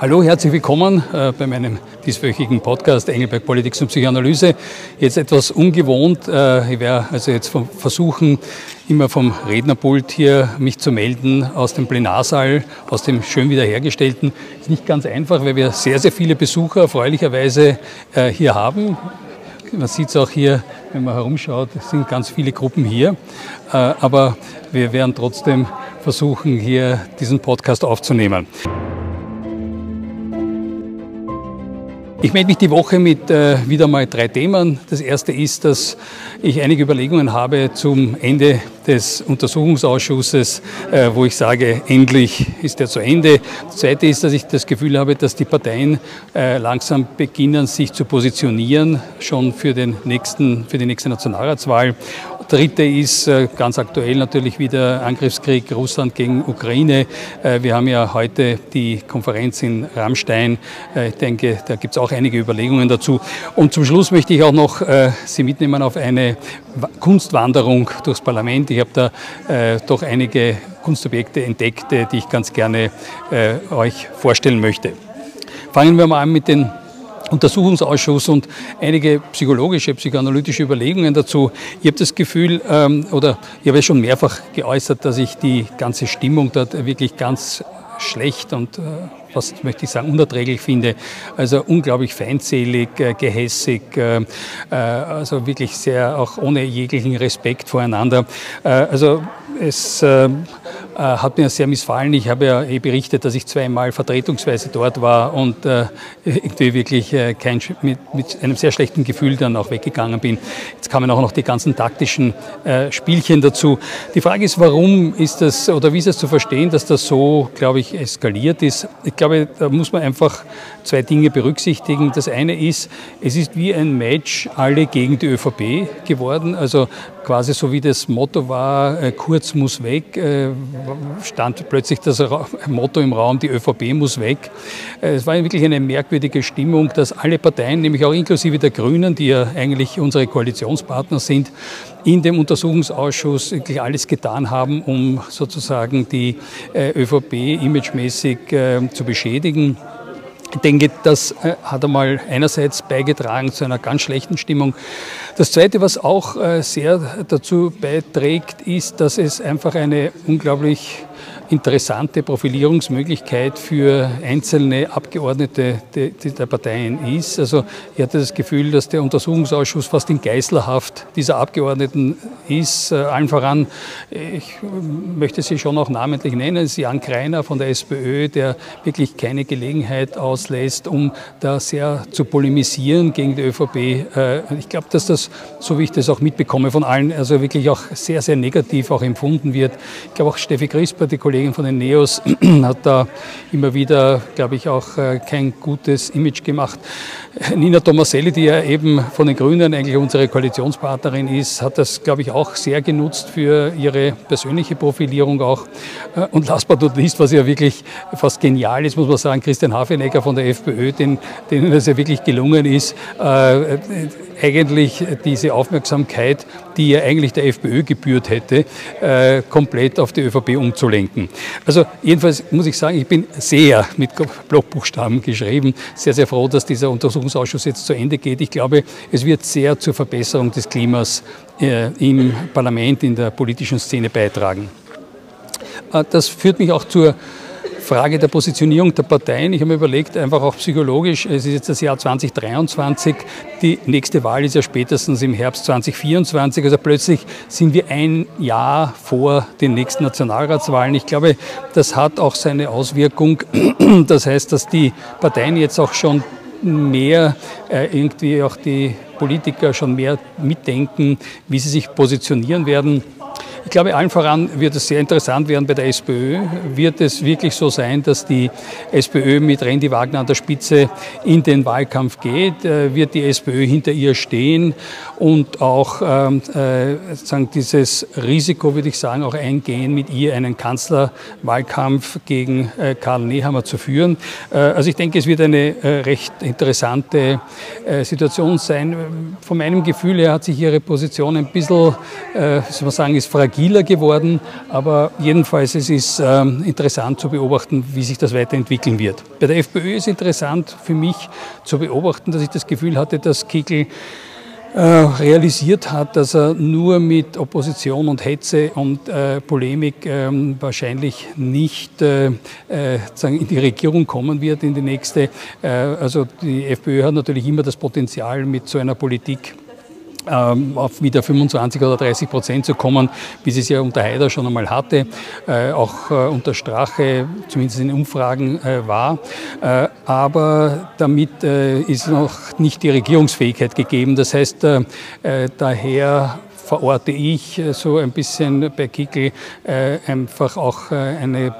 Hallo, herzlich willkommen äh, bei meinem dieswöchigen Podcast Engelberg Politik und Psychoanalyse. Jetzt etwas ungewohnt. Äh, ich werde also jetzt versuchen, immer vom Rednerpult hier mich zu melden aus dem Plenarsaal, aus dem schön wiederhergestellten. Ist nicht ganz einfach, weil wir sehr, sehr viele Besucher erfreulicherweise äh, hier haben. Man sieht es auch hier, wenn man herumschaut, es sind ganz viele Gruppen hier. Aber wir werden trotzdem versuchen, hier diesen Podcast aufzunehmen. Ich melde mich die Woche mit äh, wieder mal drei Themen. Das erste ist, dass ich einige Überlegungen habe zum Ende des Untersuchungsausschusses, äh, wo ich sage, endlich ist er zu Ende. Das zweite ist, dass ich das Gefühl habe, dass die Parteien äh, langsam beginnen, sich zu positionieren, schon für, den nächsten, für die nächste Nationalratswahl dritte ist äh, ganz aktuell natürlich wieder Angriffskrieg Russland gegen Ukraine. Äh, wir haben ja heute die Konferenz in Rammstein. Äh, ich denke, da gibt es auch einige Überlegungen dazu. Und zum Schluss möchte ich auch noch Sie mitnehmen auf eine Kunstwanderung durchs Parlament. Ich habe da doch einige Kunstobjekte entdeckt, die ich ganz gerne euch vorstellen möchte. Fangen wir mal an mit den Untersuchungsausschuss und einige psychologische, psychoanalytische Überlegungen dazu. Ich habe das Gefühl, ähm, oder ich habe es schon mehrfach geäußert, dass ich die ganze Stimmung dort wirklich ganz schlecht und äh, was möchte ich sagen, unerträglich finde. Also unglaublich feindselig, äh, gehässig, äh, äh also wirklich sehr auch ohne jeglichen Respekt voreinander. Äh, also es äh, hat mir sehr missfallen. Ich habe ja eh berichtet, dass ich zweimal vertretungsweise dort war und äh, irgendwie wirklich äh, kein, mit, mit, einem sehr schlechten Gefühl dann auch weggegangen bin. Jetzt kamen auch noch die ganzen taktischen äh, Spielchen dazu. Die Frage ist, warum ist das oder wie ist es zu verstehen, dass das so, glaube ich, eskaliert ist? Ich glaube, da muss man einfach zwei Dinge berücksichtigen. Das eine ist, es ist wie ein Match alle gegen die ÖVP geworden. Also quasi so wie das Motto war, äh, Kurz muss weg, äh, stand plötzlich das Motto im Raum, die ÖVP muss weg. Äh, es war wirklich eine merkwürdige Stimmung, dass alle Parteien, nämlich auch inklusive der Grünen, die ja eigentlich unsere Koalitionspartner sind, in dem Untersuchungsausschuss wirklich alles getan haben, um sozusagen die ÖVP imagemäßig zu beschädigen. Ich denke, das äh, hat einmal einerseits beigetragen zu einer ganz schlechten Stimmung. Das Zweite, was auch äh, sehr dazu beiträgt, ist, dass es einfach eine unglaublich interessante Profilierungsmöglichkeit für einzelne Abgeordnete der Parteien ist. Also ich hatte das Gefühl, dass der Untersuchungsausschuss fast in Geißlerhaft dieser Abgeordneten ist. Äh, allen voran, ich möchte sie schon auch namentlich nennen, ist Jan Kreiner von der SPÖ, der wirklich keine Gelegenheit auslässt, um da sehr zu polemisieren gegen die ÖVP. Äh, ich glaube, dass das, so wie ich das auch mitbekomme von allen, also wirklich auch sehr, sehr negativ auch empfunden wird. Ich glaube auch Steffi Crisper, die Kollegin Kollegin von den Neos hat da immer wieder, glaube ich, auch äh, kein gutes Image gemacht. Nina Tomaselli, die ja eben von den Grünen eigentlich unsere Koalitionspartnerin ist, hat das, glaube ich, auch sehr genutzt für ihre persönliche Profilierung auch. Äh, und last but not least, was ja wirklich fast genial ist, muss man sagen, Christian Hafenecker von der FPÖ, den, denen es ja wirklich gelungen ist, äh, eigentlich diese Aufmerksamkeit, die ja eigentlich der FPÖ gebührt hätte, äh, komplett auf die ÖVP umzulenken. Also jedenfalls muss ich sagen, ich bin sehr mit Blockbuchstaben geschrieben, sehr, sehr froh, dass dieser Untersuchungsausschuss jetzt zu Ende geht. Ich glaube, es wird sehr zur Verbesserung des Klimas äh, im Parlament, in der politischen Szene beitragen. Äh, das führt mich auch zur Frage der Positionierung der Parteien. Ich habe mir überlegt, einfach auch psychologisch, es ist jetzt das Jahr 2023, die nächste Wahl ist ja spätestens im Herbst 2024, also plötzlich sind wir ein Jahr vor den nächsten Nationalratswahlen. Ich glaube, das hat auch seine Auswirkung. Das heißt, dass die Parteien jetzt auch schon mehr äh, irgendwie auch die Politiker schon mehr mitdenken, wie sie sich positionieren werden. Ich glaube, allen voran wird es sehr interessant werden bei der SPÖ. Wird es wirklich so sein, dass die SPÖ mit Randy Wagner an der Spitze in den Wahlkampf geht? Äh, wird die SPÖ hinter ihr stehen und auch ähm, äh, sagen, dieses Risiko, würde ich sagen, auch eingehen, mit ihr einen Kanzlerwahlkampf gegen äh, Karl Nehammer zu führen? Äh, also ich denke, es wird eine äh, recht interessante äh, Situation sein. Von meinem Gefühl her hat sich ihre Position ein bisschen, wie soll man sagen, ist fragil fragiler geworden, aber jedenfalls es ist ähm, interessant zu beobachten, wie sich das weiterentwickeln wird. Bei der FPÖ ist interessant für mich zu beobachten, dass ich das Gefühl hatte, dass Kickel äh, realisiert hat, dass er nur mit Opposition und Hetze und äh, Polemik ähm, wahrscheinlich nicht äh, äh in die Regierung kommen wird, in die nächste. Äh, also die FPÖ hat natürlich immer das Potenzial, mit so einer Politik auf wieder 25 oder 30 Prozent zu kommen, wie sie es ja unter Haider schon einmal hatte, äh, auch äh, unter Strache, zumindest in Umfragen äh, war. Aber damit ist noch nicht die Regierungsfähigkeit gegeben. Das heißt, daher verorte ich so ein bisschen bei Kickel einfach auch eine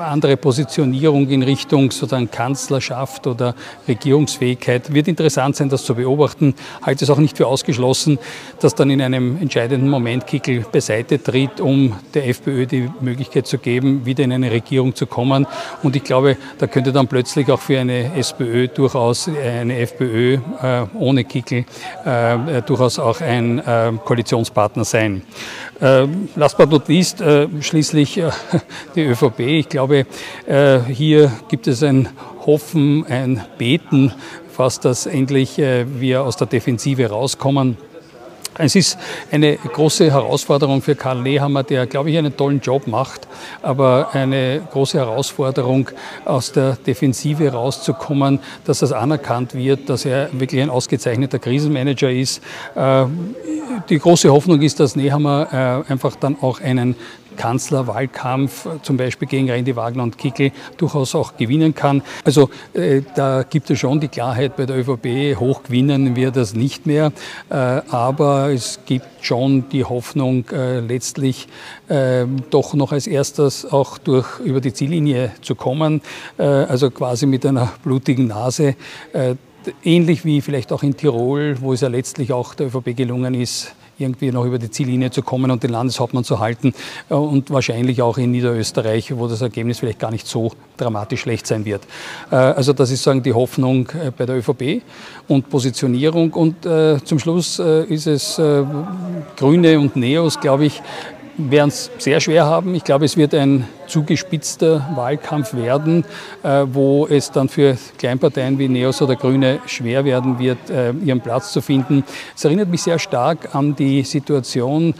andere Positionierung in Richtung sozusagen Kanzlerschaft oder Regierungsfähigkeit. Wird interessant sein, das zu beobachten. Halte es auch nicht für ausgeschlossen, dass dann in einem entscheidenden Moment Kickel beiseite tritt, um der FPÖ die Möglichkeit zu geben, wieder in eine Regierung zu kommen. Und ich glaube, da könnte dann plötzlich auch für eine SPÖ durchaus eine FPÖ äh, ohne Kickel äh, durchaus auch ein äh, Koalitionspartner sein. Äh, last but not least, äh, schließlich äh, die ÖVP. Ich glaube, äh, hier gibt es ein Hoffen, ein Beten, fast, dass endlich äh, wir aus der Defensive rauskommen. Es ist eine große Herausforderung für Karl Nehammer, der, glaube ich, einen tollen Job macht, aber eine große Herausforderung, aus der Defensive rauszukommen, dass das anerkannt wird, dass er wirklich ein ausgezeichneter Krisenmanager ist. Äh, die große Hoffnung ist, dass Nehammer einfach dann auch einen Kanzlerwahlkampf zum Beispiel gegen Randy Wagner und Kickel durchaus auch gewinnen kann. Also äh, da gibt es schon die Klarheit bei der ÖVP, hoch gewinnen wir das nicht mehr, äh, aber es gibt schon die Hoffnung, äh, letztlich äh, doch noch als erstes auch durch über die Ziellinie zu kommen, äh, also quasi mit einer blutigen Nase. Äh, ähnlich wie vielleicht auch in Tirol, wo es ja letztlich auch der ÖVP gelungen ist, irgendwie noch über die Ziellinie zu kommen und den Landeshauptmann zu halten äh, und wahrscheinlich auch in Niederösterreich, wo das Ergebnis vielleicht gar nicht so dramatisch schlecht sein wird. Äh, also das ist sagen die Hoffnung äh, bei der ÖVP und Positionierung und zum Schluss ist es Grüne und Neos, glaube ich, werden es sehr schwer haben. Ich glaube, es wird ein zugespitzter Wahlkampf werden, äh, wo es dann für Kleinparteien wie Neos oder Grüne schwer werden wird, äh, ihren Platz zu finden. Es erinnert mich sehr stark an die Situation,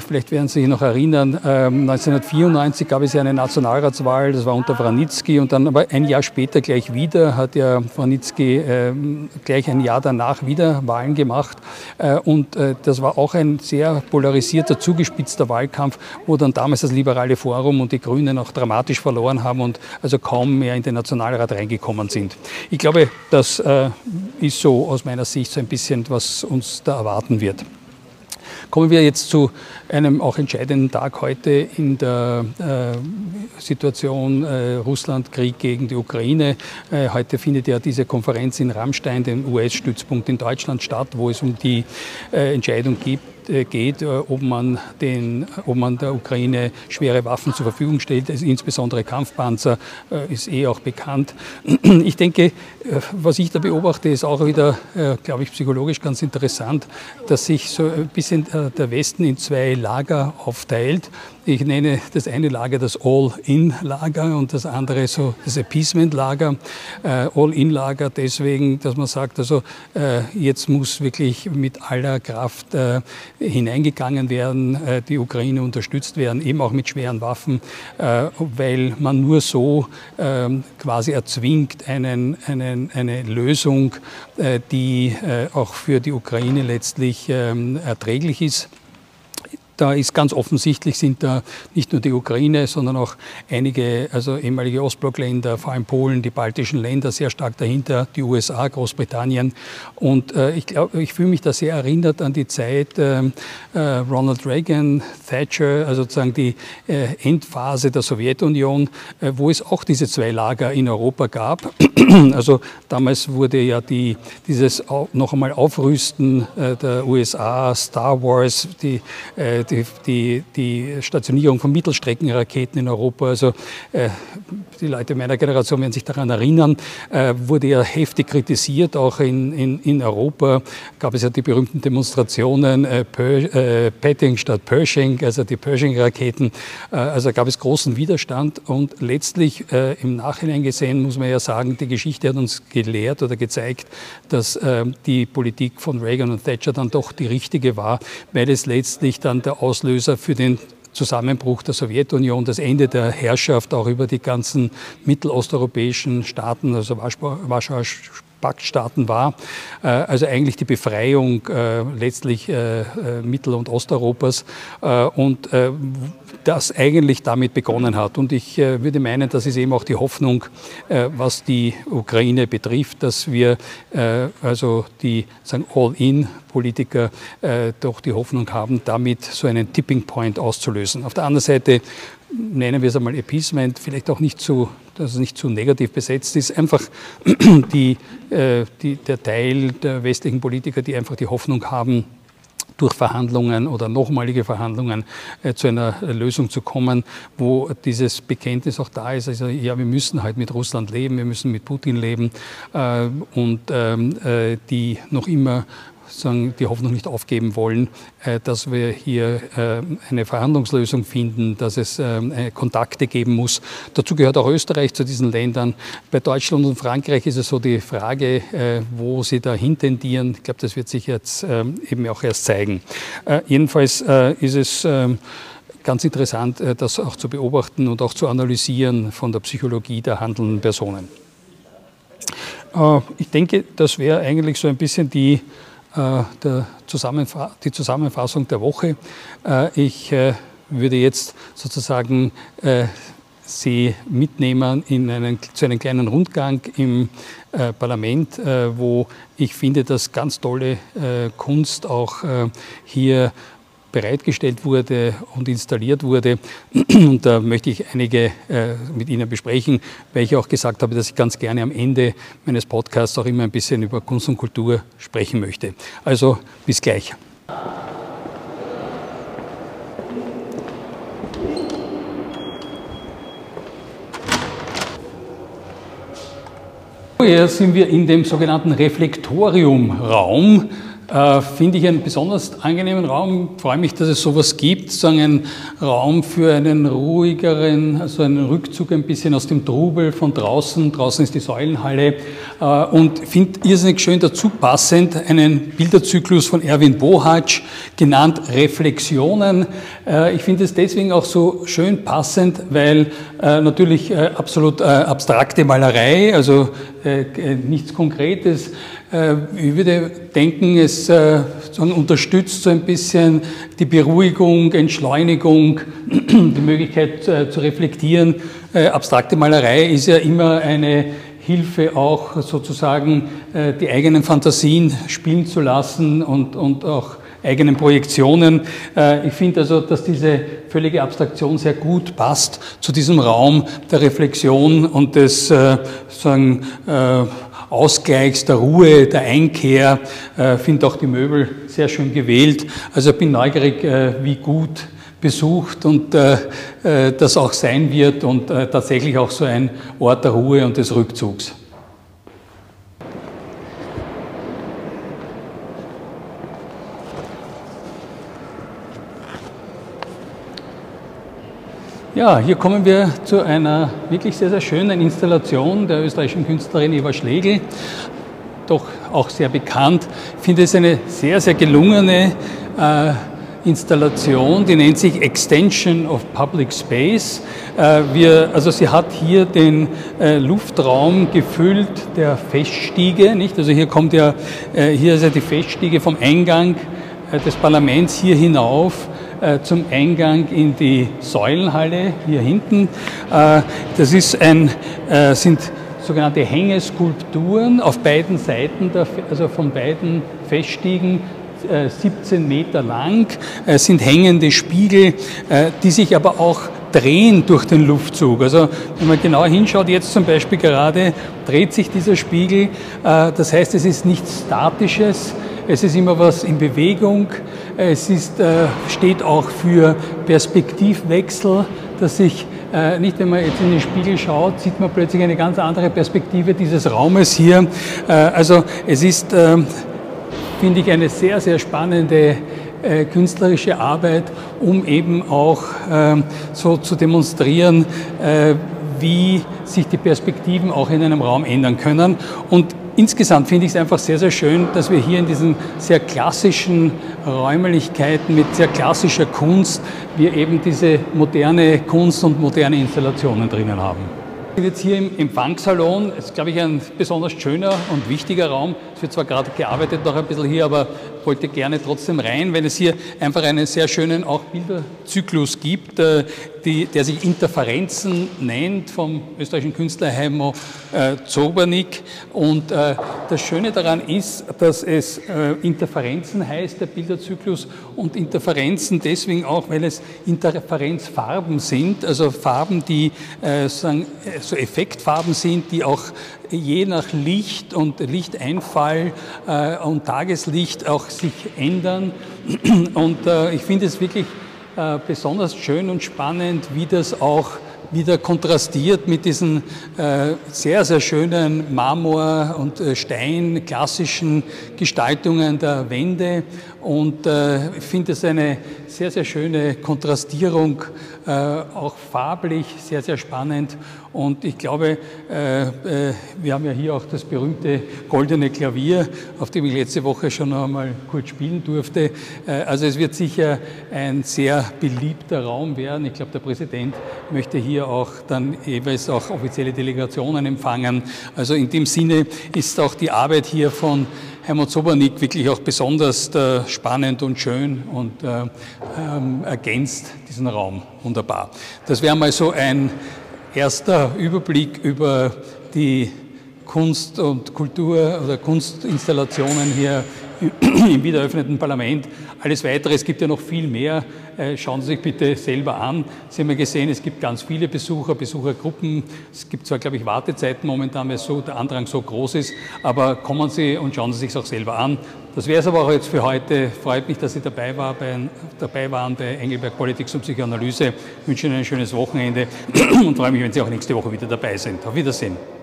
vielleicht werden Sie sich noch erinnern, 1994 ähm, gab es ja eine Nationalratswahl, das war unter Wranitzky und dann aber ein Jahr später gleich wieder hat ja Wranitzky ähm, gleich ein Jahr danach wieder Wahlen gemacht äh, und äh, das war auch ein sehr polarisierter, zugespitzter Wahlkampf, wo dann damals das Liberale Forum und die Grünen auch dramatisch verloren haben und also kaum mehr in den Nationalrat reingekommen sind. Ich glaube, das ist so aus meiner Sicht so ein bisschen, was uns da erwarten wird. Kommen wir jetzt zu einem auch entscheidenden Tag heute in der äh, Situation äh, Russland-Krieg gegen die Ukraine. Äh, heute findet ja diese Konferenz in Rammstein, dem US-Stützpunkt in Deutschland, statt, wo es um die Entscheidung gibt, geht, äh, ob man, den, ob man der Ukraine schwere Waffen zur Verfügung stellt, also insbesondere Kampfpanzer, äh, ist eh auch bekannt. Ich denke, was ich da beobachte, ist auch wieder, glaube ich, psychologisch ganz interessant, dass sich so ein bisschen der Westen in zwei Lager aufteilt. Ich nenne das eine Lager das All-In-Lager und das andere so das Appeasement-Lager. All-In-Lager deswegen, dass man sagt, also jetzt muss wirklich mit aller Kraft hineingegangen werden, äh, die Ukraine unterstützt werden, eben auch mit schweren Waffen, äh, weil man nur so ähm, quasi erzwingt einen, einen, eine Lösung, äh, die auch für die Ukraine letztlich ähm, erträglich ist. Da ist ganz offensichtlich, sind da nicht nur die Ukraine, sondern auch einige, also ehemalige Ostblockländer, vor allem Polen, die baltischen Länder sehr stark dahinter, die USA, Großbritannien. Und äh, ich glaube, ich fühle mich da sehr erinnert an die Zeit äh, äh, Ronald Reagan, Thatcher, also sozusagen die äh, Endphase der Sowjetunion, äh, wo es auch diese zwei Lager in Europa gab. also damals wurde ja die, dieses noch einmal Aufrüsten äh, der USA, Star Wars, die die, die, die Stationierung von Mittelstreckenraketen in Europa, also äh, die Leute meiner Generation werden sich daran erinnern, äh, wurde ja heftig kritisiert, auch in, in, in Europa. Gab es ja die berühmten Demonstrationen äh, äh, Petting statt Pershing, also die Pershing-Raketen. Äh, also gab es großen Widerstand. Und letztlich äh, im Nachhinein gesehen muss man ja sagen, die Geschichte hat uns gelehrt oder gezeigt, dass die Politik von Reagan und Thatcher dann doch die richtige war, weil es letztlich dann der Auslöser für den Zusammenbruch der Sowjetunion, das Ende der Herrschaft auch über die ganzen mittelosteuropäischen Staaten, also Warschauer Paktstaaten war. Äh, also eigentlich die Befreiung äh, letztlich äh, Mittel- und Osteuropas und das eigentlich damit begonnen hat. Und ich würde meinen, das ist eben auch die Hoffnung, was die Ukraine betrifft, dass wir also die All-in-Politiker doch die Hoffnung haben, damit so einen Tipping Point auszulösen. Auf der anderen Seite nennen wir es einmal Appeasement, vielleicht auch nicht zu dass es nicht zu negativ besetzt ist, einfach die, äh, die, der Teil der westlichen Politiker, die einfach die Hoffnung haben, durch Verhandlungen oder nochmalige Verhandlungen äh, zu einer Lösung zu kommen, wo dieses Bekenntnis auch da ist. Also ja, wir müssen halt mit Russland leben, wir müssen mit Putin leben äh, und ähm, äh, die noch immer sozusagen die Hoffnung nicht aufgeben wollen, äh, dass wir hier äh, eine Verhandlungslösung finden, dass es äh, Kontakte geben muss. Dazu gehört auch Österreich zu diesen Ländern. Bei Deutschland und Frankreich ist es so die Frage, wo sie da hintendieren. Ich glaube, das wird sich jetzt eben auch erst zeigen. Jedenfalls ist es ganz interessant, das auch zu beobachten und auch zu analysieren von der Psychologie der handelnden Personen. Ich denke, das wäre eigentlich so ein bisschen die Zusammenfa die Zusammenfassung der Woche. Äh, ich äh, würde jetzt sozusagen Sie mitnehmen in einen, zu einem kleinen Rundgang im äh, Parlament, äh, wo ich finde, dass ganz tolle äh, Kunst auch hier bereitgestellt wurde und installiert wurde. Und da möchte ich einige äh, mit Ihnen besprechen, weil ich auch gesagt habe, dass ich ganz gerne am Ende meines Podcasts auch immer ein bisschen über Kunst und Kultur sprechen möchte. Also bis gleich. Jetzt sind wir in dem sogenannten Reflektoriumraum. Äh, finde ich einen besonders angenehmen Raum. Freue mich, dass es sowas gibt, so einen Raum für einen ruhigeren, also einen Rückzug ein bisschen aus dem Trubel von draußen. Draußen ist die Säulenhalle äh, und finde irrsinnig schön dazu passend einen Bilderzyklus von Erwin Bohatsch, genannt Reflexionen. Äh, ich finde es deswegen auch so schön passend, weil natürlich äh, absolut äh, abstrakte Malerei, also nichts Konkretes, äh, ich würde denken, es äh, unterstützt so ein bisschen die Beruhigung, Entschleunigung, die Möglichkeit äh, zu reflektieren. Abstrakte Malerei ist ja immer eine Hilfe auch sozusagen die eigenen Fantasien spielen zu lassen und, und auch eigenen Projektionen. Ich finde also, dass diese völlige Abstraktion sehr gut passt zu diesem Raum der Reflexion und des sozusagen Ausgleichs, der Ruhe, der Einkehr. Äh, Finde auch die Möbel sehr schön gewählt. Also bin neugierig, äh, wie gut besucht und äh, äh, das auch sein wird und äh, tatsächlich auch so ein Ort der Ruhe und des Rückzugs. Ja, hier kommen wir zu einer wirklich sehr, sehr schönen Installation der österreichischen Künstlerin Eva Schlegel, doch auch sehr bekannt. Ich finde es eine sehr, sehr gelungene äh, Installation, die nennt sich Extension of Public Space. Äh, wir, also sie hat hier den äh, Luftraum gefüllt der Feststiege, nicht? Also hier kommt ja, äh, hier ist ja die Feststiege vom Eingang äh, des Parlaments hier hinauf zum Eingang in die Säulenhalle hier hinten. Äh, das ist ein, äh, sind sogenannte Hängeskulpturen auf beiden Seiten, also von beiden Feststiegen 17 Meter lang, sind hängende Spiegel, die sich aber auch drehen durch den Luftzug. Also wenn man genau hinschaut, jetzt zum Beispiel gerade dreht sich dieser Spiegel. Das heißt, es ist nichts Statisches, es ist immer was in Bewegung. Es ist, äh, steht auch für Perspektivwechsel, dass sich äh, nicht wenn man jetzt in den Spiegel schaut, sieht man plötzlich eine ganz andere Perspektive dieses Raumes hier. Äh, also es ist, äh, finde ich, eine sehr, sehr spannende künstlerische Arbeit, um eben auch ähm, so zu demonstrieren, wie sich die Perspektiven auch in einem Raum ändern können. Und insgesamt finde ich es einfach sehr, sehr schön, dass wir hier in diesen sehr klassischen Räumlichkeiten mit sehr klassischer Kunst, wir eben diese moderne Kunst und moderne Installationen drinnen haben. Ich bin jetzt hier im Empfangssalon. Das ist, glaube ich, ein besonders schöner und wichtiger Raum. Es wird zwar gerade gearbeitet noch ein bisschen hier, aber wollte gerne trotzdem rein, weil es hier einfach einen sehr schönen auch Bilderzyklus gibt, äh, die, der sich Interferenzen nennt vom österreichischen Künstler Heimo äh, Zobernik. Und äh, das Schöne daran ist, dass es äh, Interferenzen heißt, der Bilderzyklus, und Interferenzen deswegen auch, weil es Interferenzfarben sind, also Farben, die äh, äh, so Effektfarben sind, die auch je nach Licht und Lichteinfall äh, und Tageslicht auch sich ändern. Und äh, ich finde es wirklich äh, besonders schön und spannend, wie das auch wieder kontrastiert mit diesen äh, sehr, sehr schönen Marmor- und äh, Stein klassischen Gestaltungen der Wände. Und äh, ich finde es eine sehr, sehr schöne Kontrastierung, äh, auch farblich sehr, sehr spannend. Und ich glaube, äh, äh, wir haben ja hier auch das berühmte goldene Klavier, auf dem ich letzte Woche schon einmal kurz spielen durfte. also es wird sicher ein sehr beliebter Raum werden. Ich glaube, der Präsident möchte hier auch dann jeweils auch offizielle Delegationen empfangen. Also in dem Sinne ist auch die Arbeit hier von Helmut Sobernick wirklich auch besonders äh, spannend und schön und äh, ähm, ergänzt diesen Raum wunderbar. Das wäre mal so ein erster Überblick über die Kunst und Kultur oder Kunstinstallationen hier im wiedereröffneten Parlament. Alles Weitere, es gibt ja noch viel mehr. Äh, schauen Sie sich bitte selber an. Sie haben ja gesehen, es gibt ganz viele Besucher, Besuchergruppen. Es gibt zwar, glaube ich, Wartezeiten momentan, weil so der Andrang so groß ist, aber kommen Sie und schauen Sie sich auch selber an. Das wäre es aber auch jetzt für heute. Freut mich, dass Sie dabei, war bei, dabei waren bei Engelberg Politics und Psychoanalyse. Ich wünsche Ihnen ein schönes Wochenende und freue mich, wenn Sie auch nächste Woche wieder dabei sind. Auf Wiedersehen.